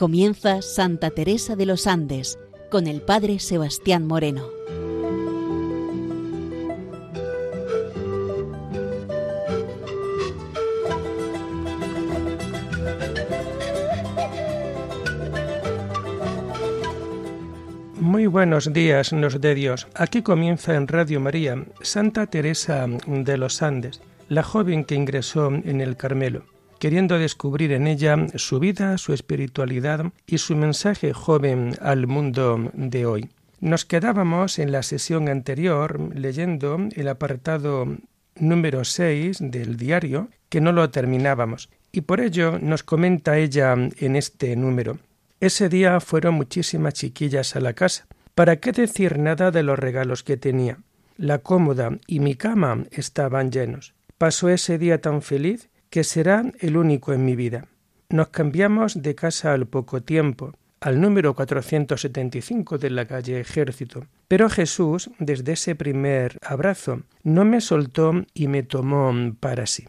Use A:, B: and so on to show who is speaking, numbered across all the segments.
A: Comienza Santa Teresa de los Andes con el Padre Sebastián Moreno.
B: Muy buenos días, nos de Dios. Aquí comienza en Radio María Santa Teresa de los Andes, la joven que ingresó en el Carmelo queriendo descubrir en ella su vida, su espiritualidad y su mensaje joven al mundo de hoy. Nos quedábamos en la sesión anterior leyendo el apartado número 6 del diario, que no lo terminábamos, y por ello nos comenta ella en este número. Ese día fueron muchísimas chiquillas a la casa. ¿Para qué decir nada de los regalos que tenía? La cómoda y mi cama estaban llenos. Pasó ese día tan feliz que será el único en mi vida. Nos cambiamos de casa al poco tiempo, al número 475 de la calle Ejército. Pero Jesús, desde ese primer abrazo, no me soltó y me tomó para sí.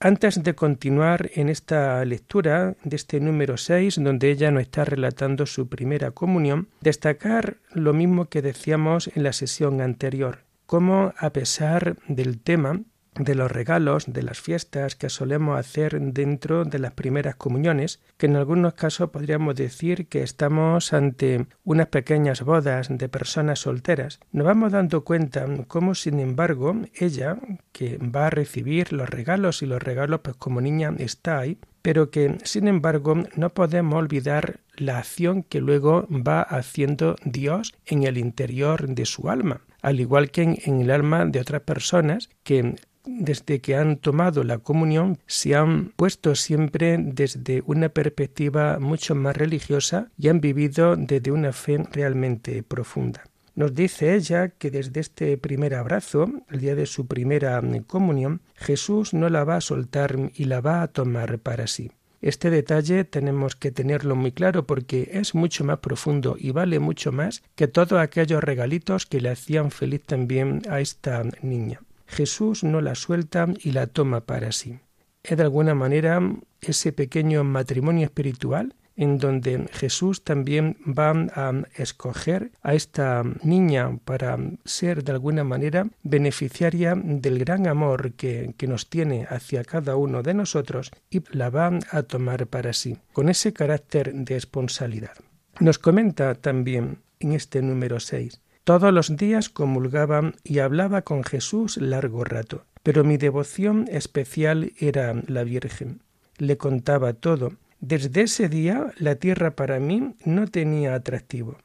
B: Antes de continuar en esta lectura de este número 6, donde ella nos está relatando su primera comunión, destacar lo mismo que decíamos en la sesión anterior, cómo a pesar del tema de los regalos, de las fiestas que solemos hacer dentro de las primeras comuniones, que en algunos casos podríamos decir que estamos ante unas pequeñas bodas de personas solteras, nos vamos dando cuenta cómo, sin embargo, ella, que va a recibir los regalos y los regalos, pues como niña está ahí, pero que, sin embargo, no podemos olvidar la acción que luego va haciendo Dios en el interior de su alma al igual que en, el alma de otras personas que desde que han tomado la comunión se han puesto siempre desde una perspectiva mucho más religiosa y han vivido desde una fe realmente profunda. Nos dice ella que desde este primer abrazo, el día de su primera comunión, Jesús no la va a soltar y la va a tomar para sí. Este detalle tenemos que tenerlo muy claro porque es mucho más profundo y vale mucho más que todos aquellos regalitos que le hacían feliz también a esta niña. Jesús no la suelta y la toma para sí. Es de alguna manera ese pequeño matrimonio espiritual en donde Jesús también va a escoger a esta niña para ser de alguna manera beneficiaria del gran amor que, que, nos tiene hacia cada uno de nosotros y la va a tomar para sí, con ese carácter de responsabilidad. Nos comenta también en este número 6, todos los días comulgaba y hablaba con Jesús largo rato, pero mi devoción especial era la Virgen. Le contaba todo. Desde ese día la tierra para mí no tenía atractivo.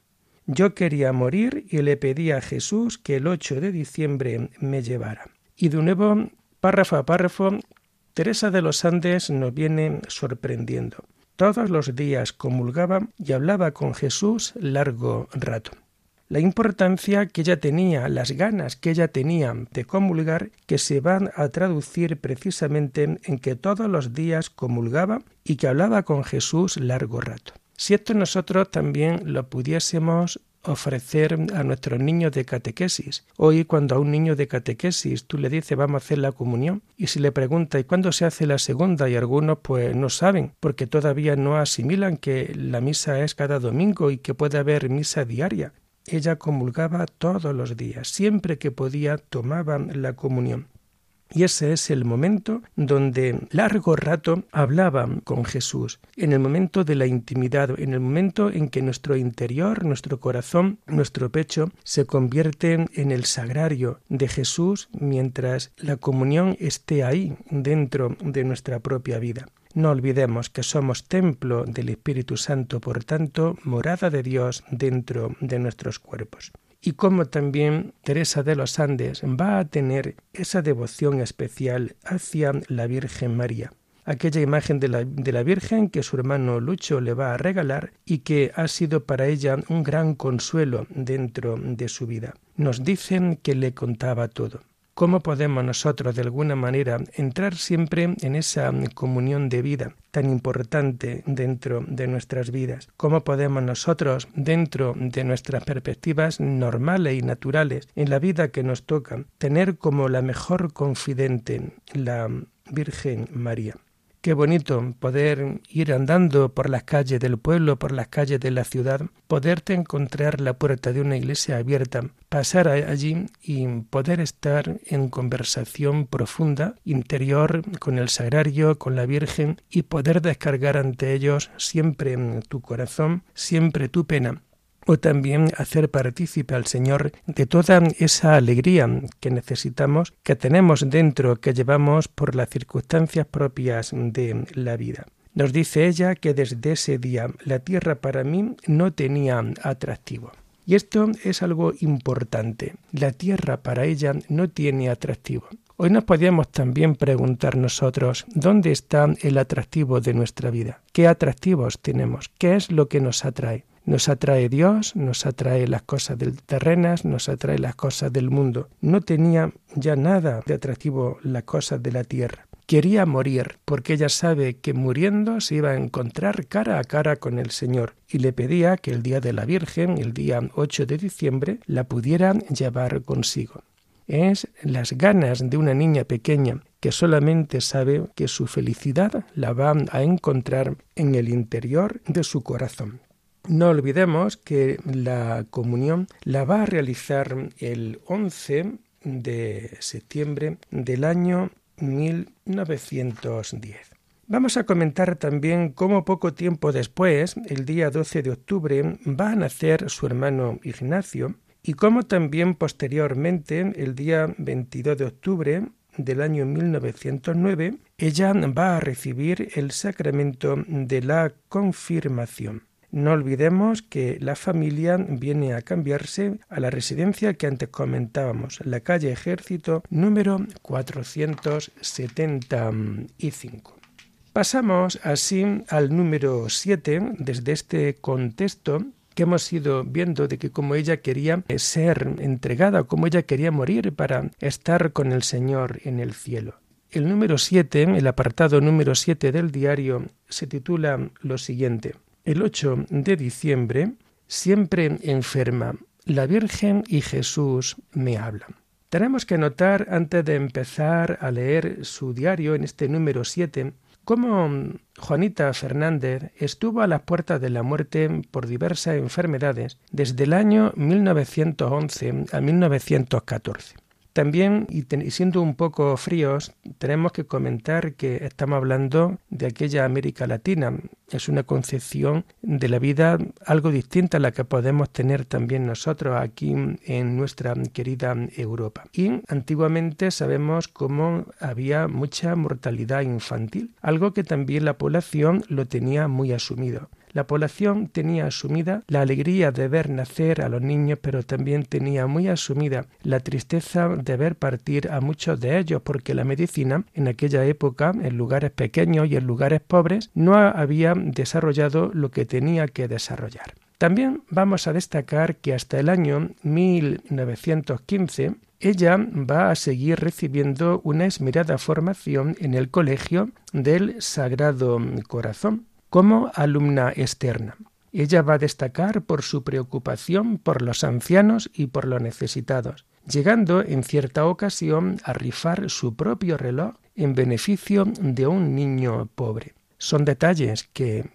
B: Yo quería morir y le pedí a Jesús que el 8 de diciembre me llevara. Y de nuevo, párrafo a párrafo, Teresa de los Andes nos viene sorprendiendo. Todos los días comulgaba y hablaba con Jesús largo rato la importancia que ella tenía, las ganas que ella tenía de comulgar, que se van a traducir precisamente en que todos los días comulgaba y que hablaba con Jesús largo rato. Si esto nosotros también lo pudiésemos ofrecer a nuestros niños de catequesis. Hoy cuando a un niño de catequesis tú le dices vamos a hacer la comunión y si le pregunta ¿y cuándo se hace la segunda? y algunos pues no saben porque todavía no asimilan que la misa es cada domingo y que puede haber misa diaria ella comulgaba todos los días, siempre que podía tomaba la comunión. Y ese es el momento donde largo rato hablaba con Jesús, en el momento de la intimidad, en el momento en que nuestro interior, nuestro corazón, nuestro pecho se convierten en el sagrario de Jesús mientras la comunión esté ahí dentro de nuestra propia vida. No olvidemos que somos templo del Espíritu Santo, por tanto, morada de Dios dentro de nuestros cuerpos. Y como también Teresa de los Andes va a tener esa devoción especial hacia la Virgen María aquella imagen de la, de la, Virgen que su hermano Lucho le va a regalar y que ha sido para ella un gran consuelo dentro de su vida. Nos dicen que le contaba todo. ¿Cómo podemos nosotros de alguna manera entrar siempre en esa comunión de vida tan importante dentro de nuestras vidas? ¿Cómo podemos nosotros dentro de nuestras perspectivas normales y naturales en la vida que nos toca tener como la mejor confidente la Virgen María? Qué bonito poder ir andando por las calles del pueblo, por las calles de la ciudad, poderte encontrar la puerta de una iglesia abierta, pasar allí y poder estar en conversación profunda, interior, con el sagrario, con la Virgen y poder descargar ante ellos siempre tu corazón, siempre tu pena o también hacer partícipe al Señor de toda esa alegría que necesitamos, que tenemos dentro, que llevamos por las circunstancias propias de la vida. Nos dice ella que desde ese día la tierra para mí no tenía atractivo. Y esto es algo importante. La tierra para ella no tiene atractivo. Hoy nos podríamos también preguntar nosotros dónde está el atractivo de nuestra vida, qué atractivos tenemos, qué es lo que nos atrae. Nos atrae Dios, nos atrae las cosas del terrenas, nos atrae las cosas del mundo. No tenía ya nada de atractivo las cosas de la tierra. Quería morir, porque ella sabe que muriendo se iba a encontrar cara a cara con el Señor, y le pedía que el día de la Virgen, el día 8 de diciembre, la pudiera llevar consigo. Es las ganas de una niña pequeña que solamente sabe que su felicidad la va a encontrar en el interior de su corazón. No olvidemos que la comunión la va a realizar el 11 de septiembre del año 1910. Vamos a comentar también cómo poco tiempo después, el día 12 de octubre, va a nacer su hermano Ignacio y cómo también posteriormente, el día 22 de octubre del año 1909, ella va a recibir el sacramento de la confirmación. No olvidemos que la familia viene a cambiarse a la residencia que antes comentábamos, la calle Ejército número 475. Pasamos así al número 7 desde este contexto que hemos ido viendo de que como ella quería ser entregada, como ella quería morir para estar con el Señor en el cielo. El número 7, el apartado número 7 del diario, se titula lo siguiente el 8 de diciembre, siempre enferma, la Virgen y Jesús me hablan. Tenemos que notar, antes de empezar a leer su diario en este número 7, cómo Juanita Fernández estuvo a las puertas de la muerte por diversas enfermedades desde el año 1911 a 1914. También, y, siendo un poco fríos, tenemos que comentar que estamos hablando de aquella América Latina. Es una concepción de la vida algo distinta a la que podemos tener también nosotros aquí en nuestra querida Europa. Y antiguamente sabemos cómo había mucha mortalidad infantil, algo que también la población lo tenía muy asumido. La población tenía asumida la alegría de ver nacer a los niños, pero también tenía muy asumida la tristeza de ver partir a muchos de ellos, porque la medicina en aquella época, en lugares pequeños y en lugares pobres, no había desarrollado lo que tenía que desarrollar. También vamos a destacar que hasta el año 1915 ella va a seguir recibiendo una esmerada formación en el Colegio del Sagrado Corazón como alumna externa. Ella va a destacar por su preocupación por los ancianos y por los necesitados, llegando en cierta ocasión a rifar su propio reloj en beneficio de un niño pobre. Son detalles que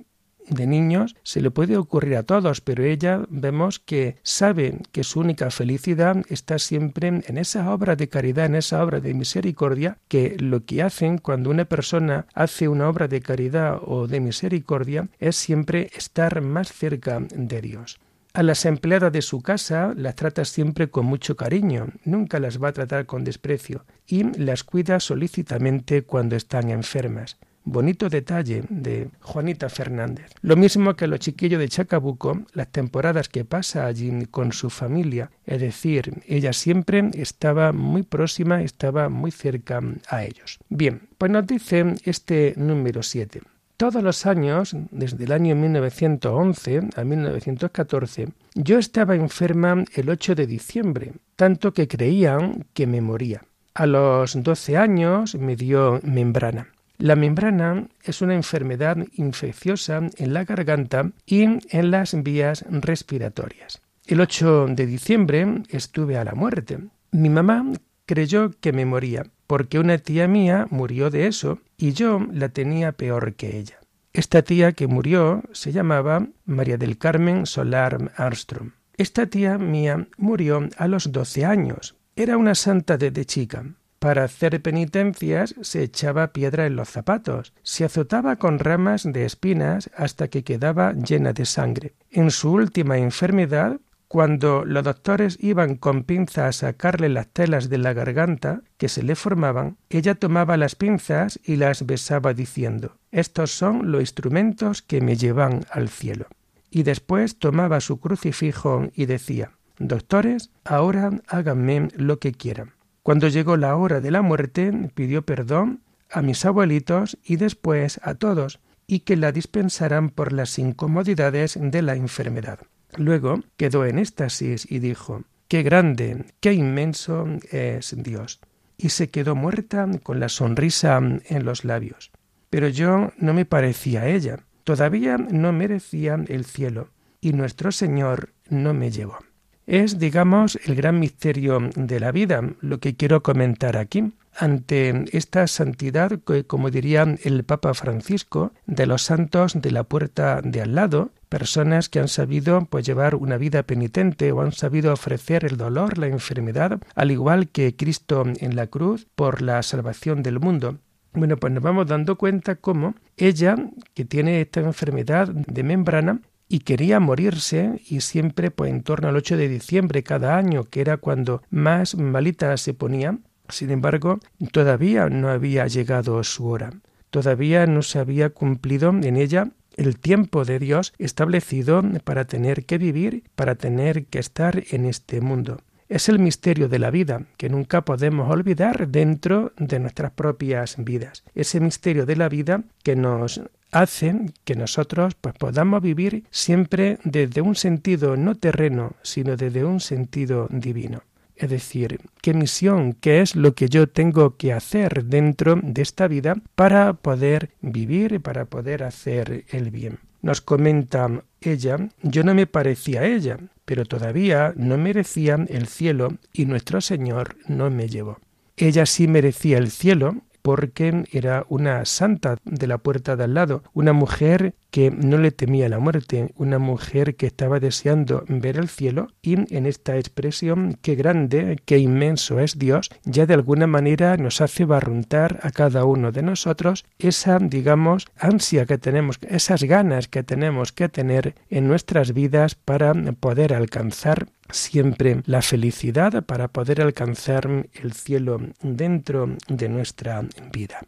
B: de niños se le puede ocurrir a todos, pero ella vemos que sabe que su única felicidad está siempre en esa obra de caridad, en esa obra de misericordia, que lo que hacen cuando una persona hace una obra de caridad o de misericordia es siempre estar más cerca de Dios. A las empleadas de su casa las trata siempre con mucho cariño, nunca las va a tratar con desprecio y las cuida solícitamente cuando están enfermas. Bonito detalle de Juanita Fernández. Lo mismo que los chiquillos de Chacabuco, las temporadas que pasa allí con su familia, es decir, ella siempre estaba muy próxima, estaba muy cerca a ellos. Bien, pues nos dice este número 7. Todos los años, desde el año 1911 a 1914, yo estaba enferma el 8 de diciembre, tanto que creían que me moría. A los 12 años me dio membrana. La membrana es una enfermedad infecciosa en la garganta y en las vías respiratorias. El 8 de diciembre estuve a la muerte. Mi mamá creyó que me moría, porque una tía mía murió de eso y yo la tenía peor que ella. Esta tía que murió se llamaba María del Carmen Solar Armstrong. Esta tía mía murió a los doce años. Era una santa desde chica. Para hacer penitencias se echaba piedra en los zapatos, se azotaba con ramas de espinas hasta que quedaba llena de sangre. En su última enfermedad, cuando los doctores iban con pinzas a sacarle las telas de la garganta que se le formaban, ella tomaba las pinzas y las besaba diciendo Estos son los instrumentos que me llevan al cielo. Y después tomaba su crucifijo y decía Doctores, ahora háganme lo que quieran. Cuando llegó la hora de la muerte, pidió perdón a mis abuelitos y después a todos, y que la dispensaran por las incomodidades de la enfermedad. Luego quedó en éxtasis y dijo Qué grande, qué inmenso es Dios. Y se quedó muerta con la sonrisa en los labios. Pero yo no me parecía a ella. Todavía no merecía el cielo, y nuestro Señor no me llevó. Es, digamos, el gran misterio de la vida, lo que quiero comentar aquí. Ante esta santidad, como diría el Papa Francisco, de los santos de la puerta de al lado, personas que han sabido pues llevar una vida penitente o han sabido ofrecer el dolor, la enfermedad, al igual que Cristo en la cruz por la salvación del mundo. Bueno, pues nos vamos dando cuenta cómo ella, que tiene esta enfermedad de membrana, y quería morirse y siempre pues en torno al 8 de diciembre cada año, que era cuando más malita se ponía, sin embargo, todavía no había llegado su hora. Todavía no se había cumplido en ella el tiempo de Dios establecido para tener que vivir, para tener que estar en este mundo. Es el misterio de la vida que nunca podemos olvidar dentro de nuestras propias vidas. Ese misterio de la vida que nos hace que nosotros pues, podamos vivir siempre desde un sentido no terreno, sino desde un sentido divino. Es decir, qué misión, qué es lo que yo tengo que hacer dentro de esta vida para poder vivir, para poder hacer el bien. Nos comenta ella, yo no me parecía a ella, pero todavía no merecía el cielo y nuestro Señor no me llevó. Ella sí merecía el cielo porque era una santa de la puerta de al lado, una mujer que no le temía la muerte, una mujer que estaba deseando ver el cielo y en esta expresión qué grande, qué inmenso es Dios, ya de alguna manera nos hace barruntar a cada uno de nosotros esa, digamos, ansia que tenemos, esas ganas que tenemos que tener en nuestras vidas para poder alcanzar siempre la felicidad para poder alcanzar el cielo dentro de nuestra vida.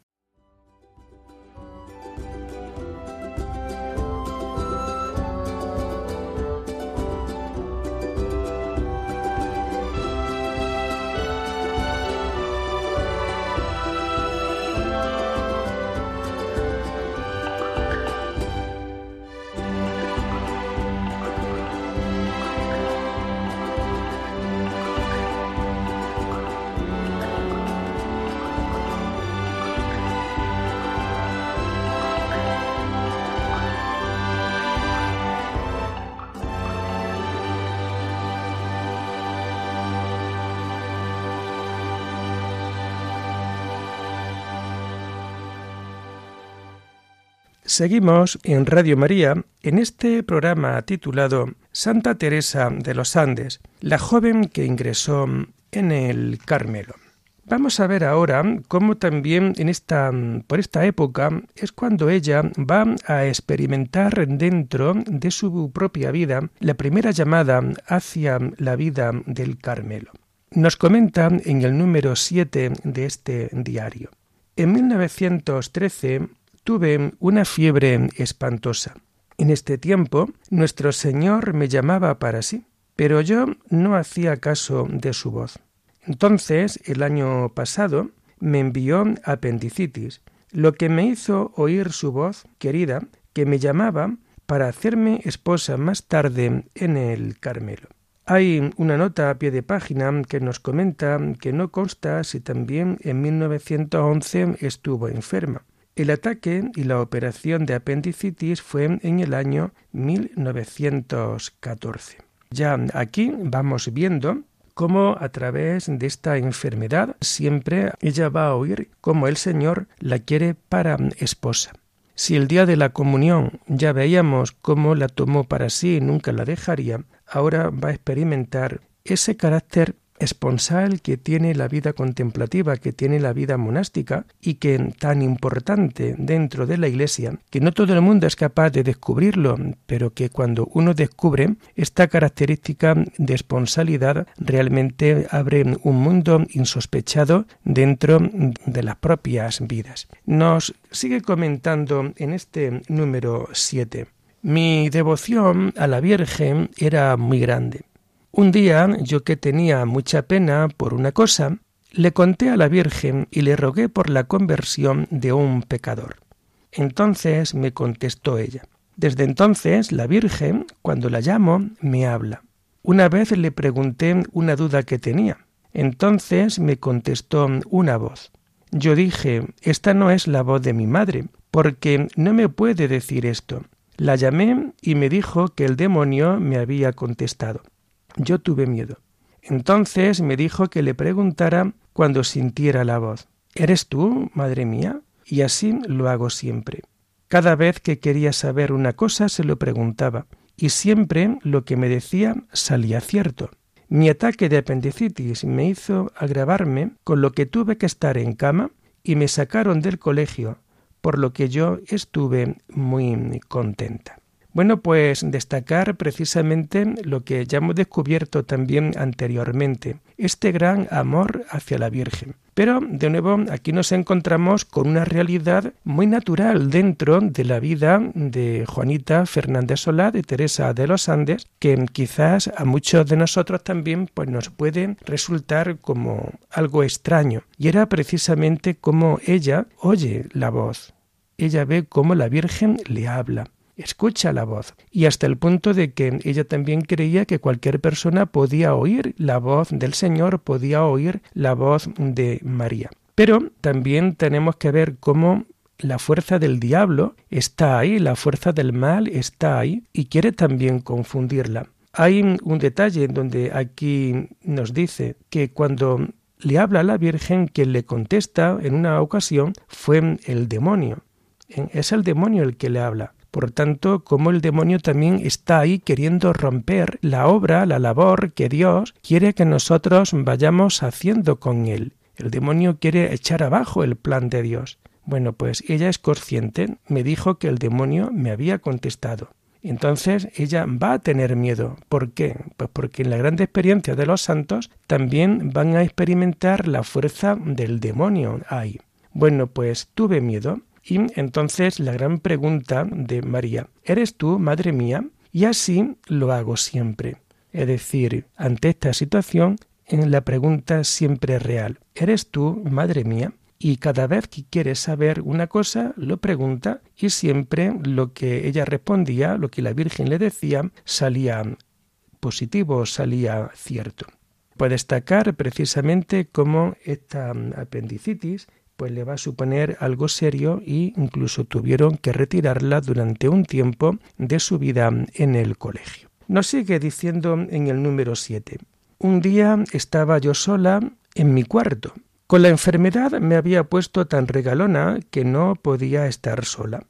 B: Seguimos en Radio María en este programa titulado Santa Teresa de los Andes, la joven que ingresó en el Carmelo. Vamos a ver ahora cómo también en esta por esta época es cuando ella va a experimentar dentro de su propia vida la primera llamada hacia la vida del Carmelo. Nos comenta en el número 7 de este diario. En 1913 tuve una fiebre espantosa. En este tiempo nuestro Señor me llamaba para sí, pero yo no hacía caso de su voz. Entonces, el año pasado, me envió apendicitis, lo que me hizo oír su voz querida, que me llamaba para hacerme esposa más tarde en el Carmelo. Hay una nota a pie de página que nos comenta que no consta si también en 1911 estuvo enferma. El ataque y la operación de apendicitis fue en el año 1914. Ya aquí vamos viendo cómo a través de esta enfermedad siempre ella va a oír cómo el Señor la quiere para esposa. Si el día de la comunión ya veíamos cómo la tomó para sí y nunca la dejaría, ahora va a experimentar ese carácter esponsal que tiene la vida contemplativa, que tiene la vida monástica y que tan importante dentro de la Iglesia, que no todo el mundo es capaz de descubrirlo, pero que cuando uno descubre esta característica de esponsalidad realmente abre un mundo insospechado dentro de las propias vidas. Nos sigue comentando en este número 7. Mi devoción a la Virgen era muy grande un día, yo que tenía mucha pena por una cosa, le conté a la Virgen y le rogué por la conversión de un pecador. Entonces me contestó ella. Desde entonces la Virgen, cuando la llamo, me habla. Una vez le pregunté una duda que tenía. Entonces me contestó una voz. Yo dije, esta no es la voz de mi madre, porque no me puede decir esto. La llamé y me dijo que el demonio me había contestado. Yo tuve miedo. Entonces me dijo que le preguntara cuando sintiera la voz. ¿Eres tú, madre mía? Y así lo hago siempre. Cada vez que quería saber una cosa se lo preguntaba, y siempre lo que me decía salía cierto. Mi ataque de apendicitis me hizo agravarme, con lo que tuve que estar en cama y me sacaron del colegio, por lo que yo estuve muy contenta. Bueno, pues destacar precisamente lo que ya hemos descubierto también anteriormente, este gran amor hacia la Virgen. Pero, de nuevo, aquí nos encontramos con una realidad muy natural dentro de la vida de Juanita Fernández Solá, de Teresa de los Andes, que quizás a muchos de nosotros también pues, nos puede resultar como algo extraño. Y era precisamente como ella oye la voz. Ella ve cómo la Virgen le habla escucha la voz, y hasta el punto de que ella también creía que cualquier persona podía oír la voz del Señor, podía oír la voz de María. Pero también tenemos que ver cómo la fuerza del diablo está ahí, la fuerza del mal está ahí y quiere también confundirla. Hay un detalle donde aquí nos dice que cuando le habla a la Virgen, quien le contesta en una ocasión fue el demonio. Es el demonio el que le habla. Por tanto, como el demonio también está ahí queriendo romper la obra, la labor que Dios quiere que nosotros vayamos haciendo con él. El demonio quiere echar abajo el plan de Dios. Bueno, pues ella es consciente, me dijo que el demonio me había contestado. Entonces ella va a tener miedo. ¿Por qué? Pues porque en la grande experiencia de los santos también van a experimentar la fuerza del demonio ahí. Bueno, pues tuve miedo. Y entonces la gran pregunta de María, ¿eres tú, madre mía? Y así lo hago siempre. Es decir, ante esta situación, en la pregunta siempre real, ¿eres tú, madre mía? Y cada vez que quiere saber una cosa, lo pregunta y siempre lo que ella respondía, lo que la Virgen le decía, salía positivo, salía cierto. Puede destacar precisamente cómo esta apendicitis pues le va a suponer algo serio e incluso tuvieron que retirarla durante un tiempo de su vida en el colegio. Nos sigue diciendo en el número 7. Un día estaba yo sola en mi cuarto. Con la enfermedad me había puesto tan regalona que no podía estar sola.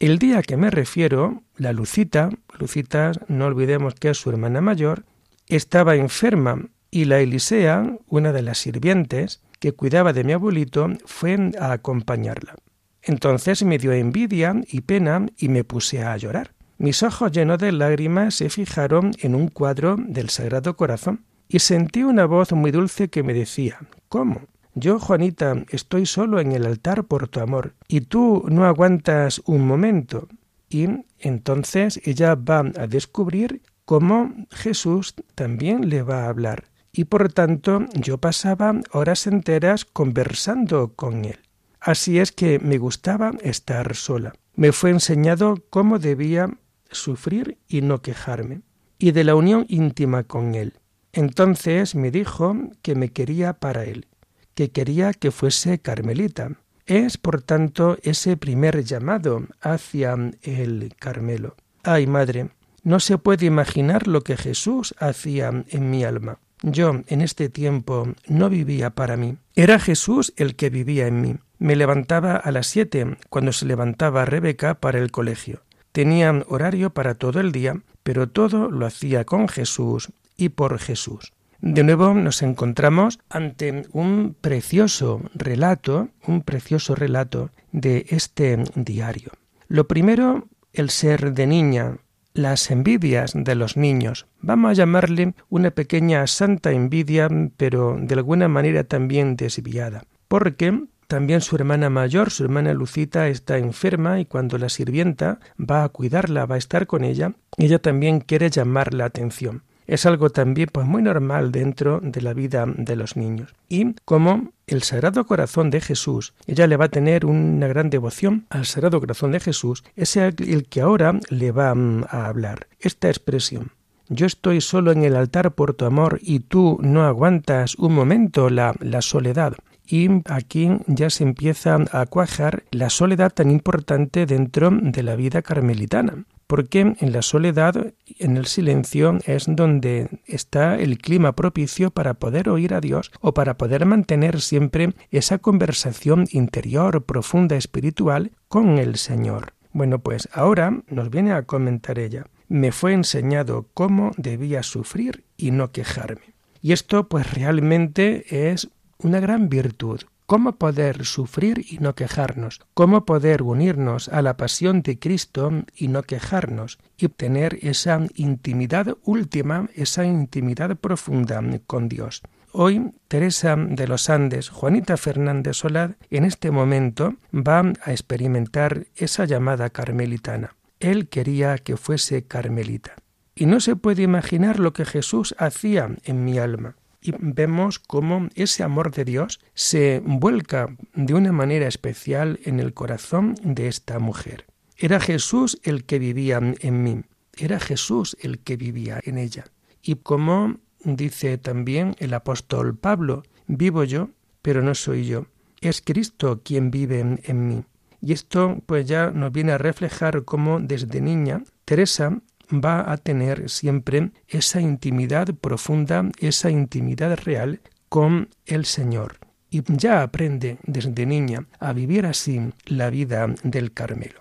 B: El día que me refiero, la Lucita, Lucita no olvidemos que es su hermana mayor, estaba enferma y la Elisea, una de las sirvientes, que cuidaba de mi abuelito fue a acompañarla. Entonces me dio envidia y pena y me puse a llorar. Mis ojos llenos de lágrimas se fijaron en un cuadro del Sagrado Corazón y sentí una voz muy dulce que me decía ¿Cómo? Yo, Juanita, estoy solo en el altar por tu amor, y tú no aguantas un momento. Y entonces ella va a descubrir cómo Jesús también le va a hablar y por tanto yo pasaba horas enteras conversando con él. Así es que me gustaba estar sola. Me fue enseñado cómo debía sufrir y no quejarme, y de la unión íntima con él. Entonces me dijo que me quería para él, que quería que fuese carmelita. Es, por tanto, ese primer llamado hacia el Carmelo. Ay, madre, no se puede imaginar lo que Jesús hacía en mi alma. Yo en este tiempo no vivía para mí. Era Jesús el que vivía en mí. Me levantaba a las siete cuando se levantaba Rebeca para el colegio. Tenía horario para todo el día, pero todo lo hacía con Jesús y por Jesús. De nuevo nos encontramos ante un precioso relato, un precioso relato de este diario. Lo primero, el ser de niña, las envidias de los niños. Vamos a llamarle una pequeña santa envidia, pero de alguna manera también desviada, porque también su hermana mayor, su hermana Lucita, está enferma y cuando la sirvienta va a cuidarla, va a estar con ella, ella también quiere llamar la atención. Es algo también pues muy normal dentro de la vida de los niños. Y como el Sagrado Corazón de Jesús, ella le va a tener una gran devoción al Sagrado Corazón de Jesús, es el que ahora le va mm, a hablar. Esta expresión, yo estoy solo en el altar por tu amor y tú no aguantas un momento la, la soledad. Y aquí ya se empieza a cuajar la soledad tan importante dentro de la vida carmelitana porque en la soledad, en el silencio, es donde está el clima propicio para poder oír a Dios o para poder mantener siempre esa conversación interior, profunda, espiritual con el Señor. Bueno, pues ahora nos viene a comentar ella. Me fue enseñado cómo debía sufrir y no quejarme. Y esto pues realmente es una gran virtud, cómo poder sufrir y no quejarnos, cómo poder unirnos a la pasión de Cristo y no quejarnos, y obtener esa intimidad última, esa intimidad profunda con Dios. Hoy Teresa de los Andes, Juanita Fernández Solad, en este momento va a experimentar esa llamada carmelitana. Él quería que fuese carmelita. Y no se puede imaginar lo que Jesús hacía en mi alma y vemos cómo ese amor de Dios se vuelca de una manera especial en el corazón de esta mujer. Era Jesús el que vivía en mí, era Jesús el que vivía en ella. Y como dice también el apóstol Pablo, vivo yo, pero no soy yo, es Cristo quien vive en, mí. Y esto pues ya nos viene a reflejar cómo desde niña Teresa va a tener siempre esa intimidad profunda, esa intimidad real con el Señor. Y ya aprende desde niña a vivir así la vida del Carmelo.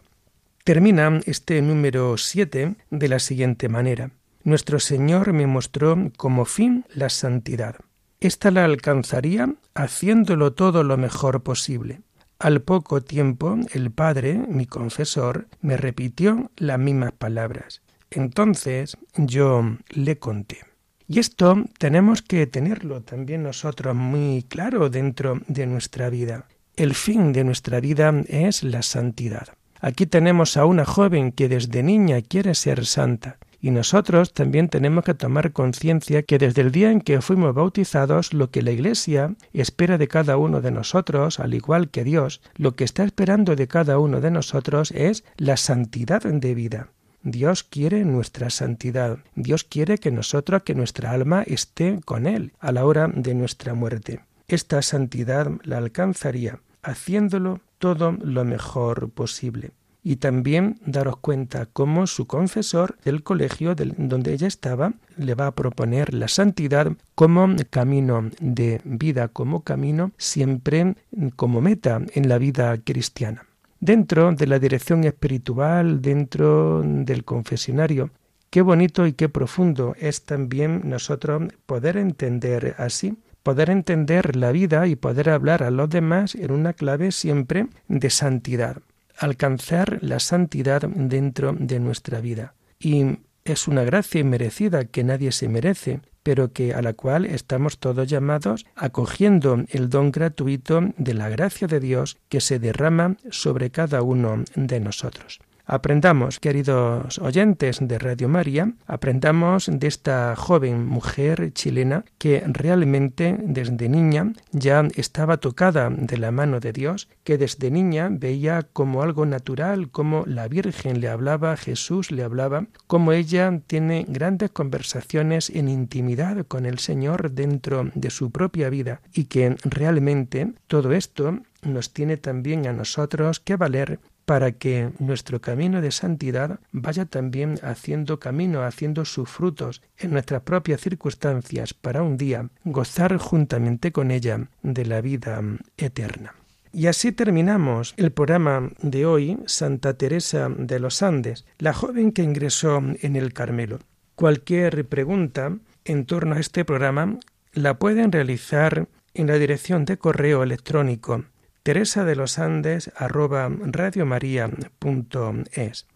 B: Termina este número 7 de la siguiente manera. Nuestro Señor me mostró como fin la santidad. Esta la alcanzaría haciéndolo todo lo mejor posible. Al poco tiempo el Padre, mi confesor, me repitió las mismas palabras. Entonces yo le conté. Y esto tenemos que tenerlo también nosotros muy claro dentro de nuestra vida. El fin de nuestra vida es la santidad. Aquí tenemos a una joven que desde niña quiere ser santa. Y nosotros también tenemos que tomar conciencia que desde el día en que fuimos bautizados, lo que la Iglesia espera de cada uno de nosotros, al igual que Dios, lo que está esperando de cada uno de nosotros es la santidad de vida. Dios quiere nuestra santidad. Dios quiere que nosotros, que nuestra alma esté con Él a la hora de nuestra muerte. Esta santidad la alcanzaría haciéndolo todo lo mejor posible. Y también daros cuenta cómo su confesor del colegio donde ella estaba le va a proponer la santidad como camino de vida, como camino siempre como meta en la vida cristiana. Dentro de la dirección espiritual, dentro del confesionario, qué bonito y qué profundo es también nosotros poder entender así, poder entender la vida y poder hablar a los demás en una clave siempre de santidad, alcanzar la santidad dentro de nuestra vida. Y es una gracia inmerecida que nadie se merece, pero que a la cual estamos todos llamados acogiendo el don gratuito de la gracia de Dios que se derrama sobre cada uno de nosotros. Aprendamos, queridos oyentes de Radio María, aprendamos de esta joven mujer chilena que realmente desde niña ya estaba tocada de la mano de Dios, que desde niña veía como algo natural, como la Virgen le hablaba, Jesús le hablaba, como ella tiene grandes conversaciones en intimidad con el Señor dentro de su propia vida y que realmente todo esto nos tiene también a nosotros que valer para que nuestro camino de santidad vaya también haciendo camino, haciendo sus frutos en nuestras propias circunstancias para un día gozar juntamente con ella de la vida eterna. Y así terminamos el programa de hoy, Santa Teresa de los Andes, la joven que ingresó en el Carmelo. Cualquier pregunta en torno a este programa la pueden realizar en la dirección de correo electrónico teresa de los Andes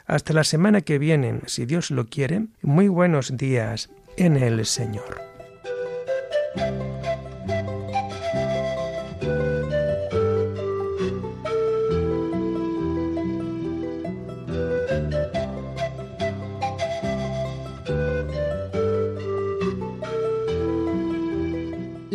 B: Hasta la semana que viene, si Dios lo quiere, muy buenos días en el Señor.